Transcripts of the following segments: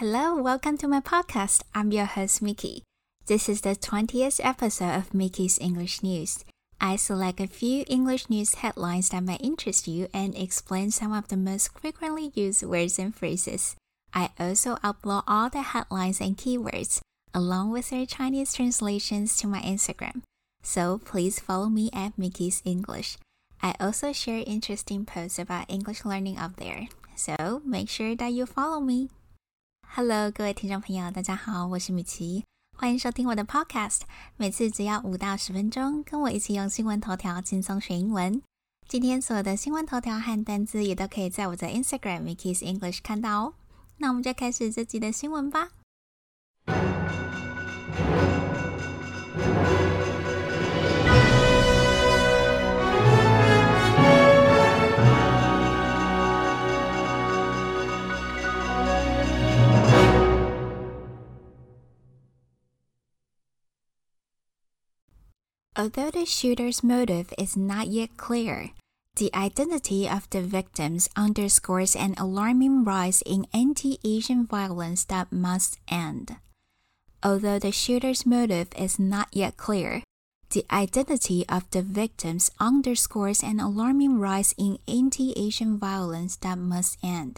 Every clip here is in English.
Hello, welcome to my podcast. I'm your host, Mickey. This is the 20th episode of Mickey's English News. I select a few English news headlines that might interest you and explain some of the most frequently used words and phrases. I also upload all the headlines and keywords along with their Chinese translations to my Instagram. So please follow me at Mickey's English. I also share interesting posts about English learning up there. So make sure that you follow me. Hello，各位听众朋友，大家好，我是米奇，欢迎收听我的 Podcast。每次只要五到十分钟，跟我一起用新闻头条轻松学英文。今天所有的新闻头条和单词也都可以在我的 Instagram Mickey's English 看到哦。那我们就开始这集的新闻吧。Although the shooter's motive is not yet clear, the identity of the victims underscores an alarming rise in anti Asian violence that must end. Although the shooter's motive is not yet clear, the identity of the victims underscores an alarming rise in anti Asian violence that must end.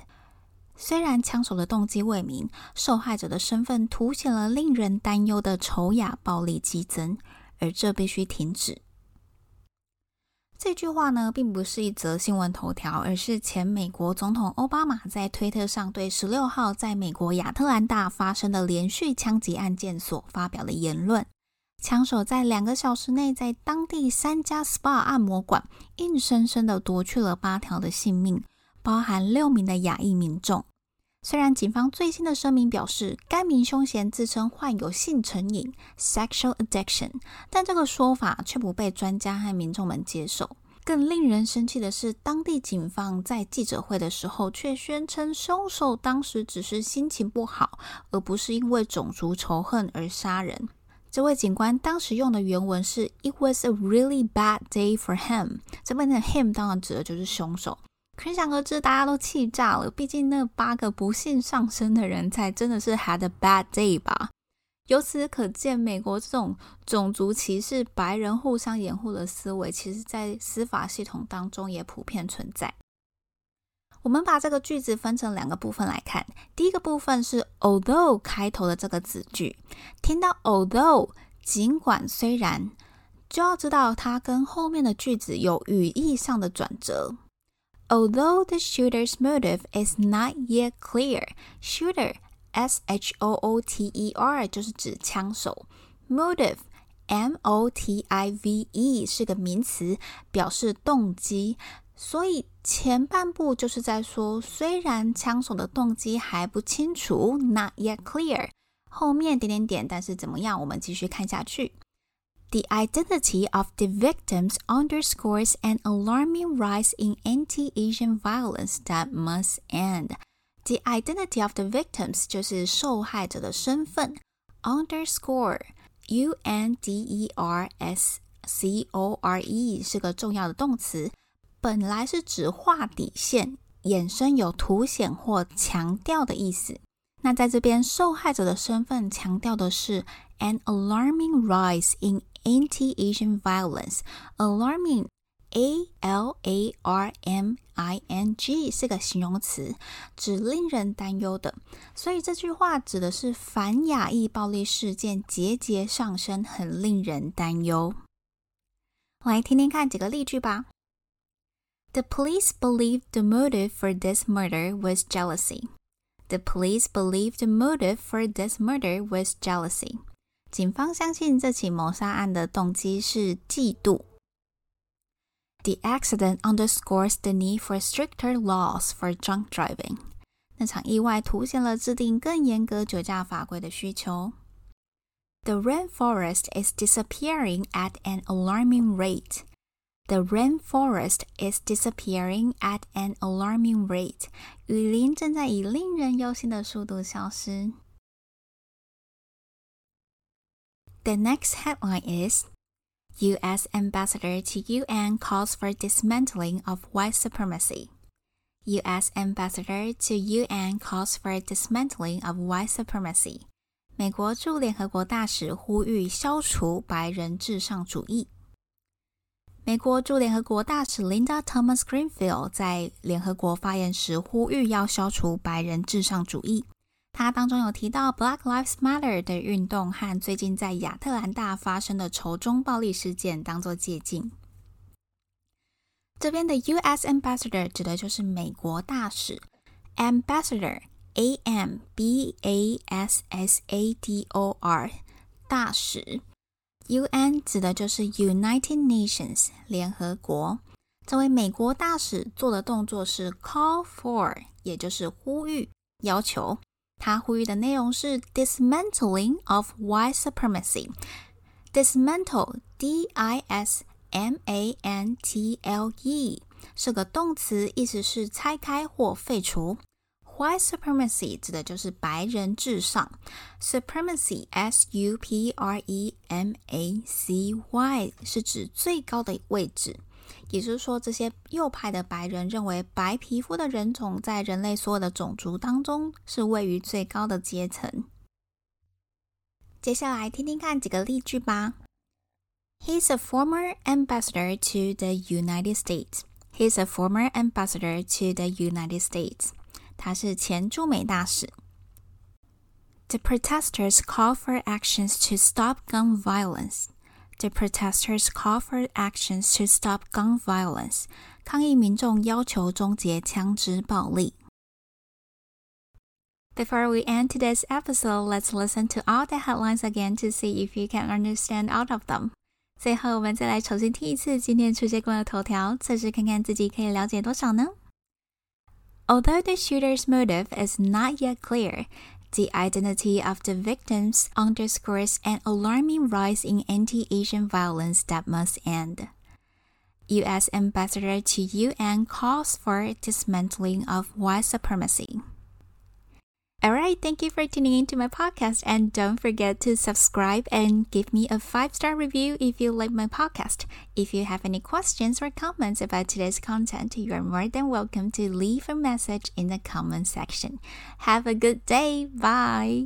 虽然枪手的动机未明，受害者的身份凸显了令人担忧的仇雅暴力激增。 而这必须停止。这句话呢，并不是一则新闻头条，而是前美国总统奥巴马在推特上对十六号在美国亚特兰大发生的连续枪击案件所发表的言论。枪手在两个小时内，在当地三家 SPA 按摩馆，硬生生的夺去了八条的性命，包含六名的亚裔民众。虽然警方最新的声明表示，该名凶嫌自称患有性成瘾 （sexual addiction），但这个说法却不被专家和民众们接受。更令人生气的是，当地警方在记者会的时候却宣称，凶手当时只是心情不好，而不是因为种族仇恨而杀人。这位警官当时用的原文是 “It was a really bad day for him”，这边的 “him” 当然指的就是凶手。可想而知，大家都气炸了。毕竟那八个不幸上身的人才真的是 had a bad day 吧？由此可见，美国这种种族歧视、白人互相掩护的思维，其实在司法系统当中也普遍存在。我们把这个句子分成两个部分来看。第一个部分是 although 开头的这个子句，听到 although 尽管虽然，就要知道它跟后面的句子有语义上的转折。Although the shooter's motive is not yet clear, shooter S H O O T E R 就是指枪手，motive M O T I V E 是个名词，表示动机。所以前半部就是在说，虽然枪手的动机还不清楚，not yet clear，后面点点点，但是怎么样？我们继续看下去。 The identity of the victims underscores an alarming rise in anti Asian violence that must end. The identity of the victims 就是受害者的身份，underscore U N D E R S C O R E 是个重要的动词，本来是指画底线，衍生有凸显或强调的意思。 那在这边，受害者的身份强调的是 an alarming rise in anti-Asian violence. Alarming, a l a r m i n g 是个形容词，指令人担忧的。所以这句话指的是反亚裔暴力事件节节上升，很令人担忧。来听听看几个例句吧。The police believe the motive for this murder was jealousy. The police believe the motive for this murder was jealousy. 警方相信这起谋杀案的动机是嫉妒。The accident underscores the need for stricter laws for drunk driving。那场意外凸显了制定更严格酒驾法规的需求。The rainforest is disappearing at an alarming rate. The rainforest is disappearing at an alarming rate. 雨林正在以令人忧心的速度消失。The next headline is U.S. Ambassador to UN calls for dismantling of white supremacy. U.S. ambassador to UN calls for dismantling of white supremacy。美国驻联合国大使呼吁消除白人至上主义。 美国驻联合国大使 Linda Thomas Greenfield 在联合国发言时呼吁要消除白人至上主义。他当中有提到 Black Lives Matter 的运动和最近在亚特兰大发生的仇中暴力事件当做借鉴。这边的 U.S. ambassador 指的就是美国大使，ambassador，a m b a s s a d o r，大使。U.N. 指的就是 United Nations，联合国。这位美国大使做的动作是 call for，也就是呼吁、要求。他呼吁的内容是 dismantling of white supremacy。dismantle，d-i-s。M A N T L E 是个动词，意思是拆开或废除。White supremacy 指的就是白人至上。Supremacy S U P R E M A C Y 是指最高的位置，也就是说，这些右派的白人认为白皮肤的人种在人类所有的种族当中是位于最高的阶层。接下来听听看几个例句吧。He's a former ambassador to the United States. He's a former ambassador to the United States. 他是前驻美大使。The protesters call for actions to stop gun violence. The protesters call for actions to stop gun violence. 抗议民众要求终结枪支暴力。Before we end today's episode, let's listen to all the headlines again to see if you can understand all of them. 最后，我们再来重新听一次今天出现过的头条，测试看看自己可以了解多少呢 ？Although the shooter's motive is not yet clear, the identity of the victims underscores an alarming rise in anti-Asian violence that must end. U.S. Ambassador to UN calls for dismantling of white supremacy. All right, thank you for tuning into my podcast and don't forget to subscribe and give me a 5-star review if you like my podcast. If you have any questions or comments about today's content, you are more than welcome to leave a message in the comment section. Have a good day. Bye.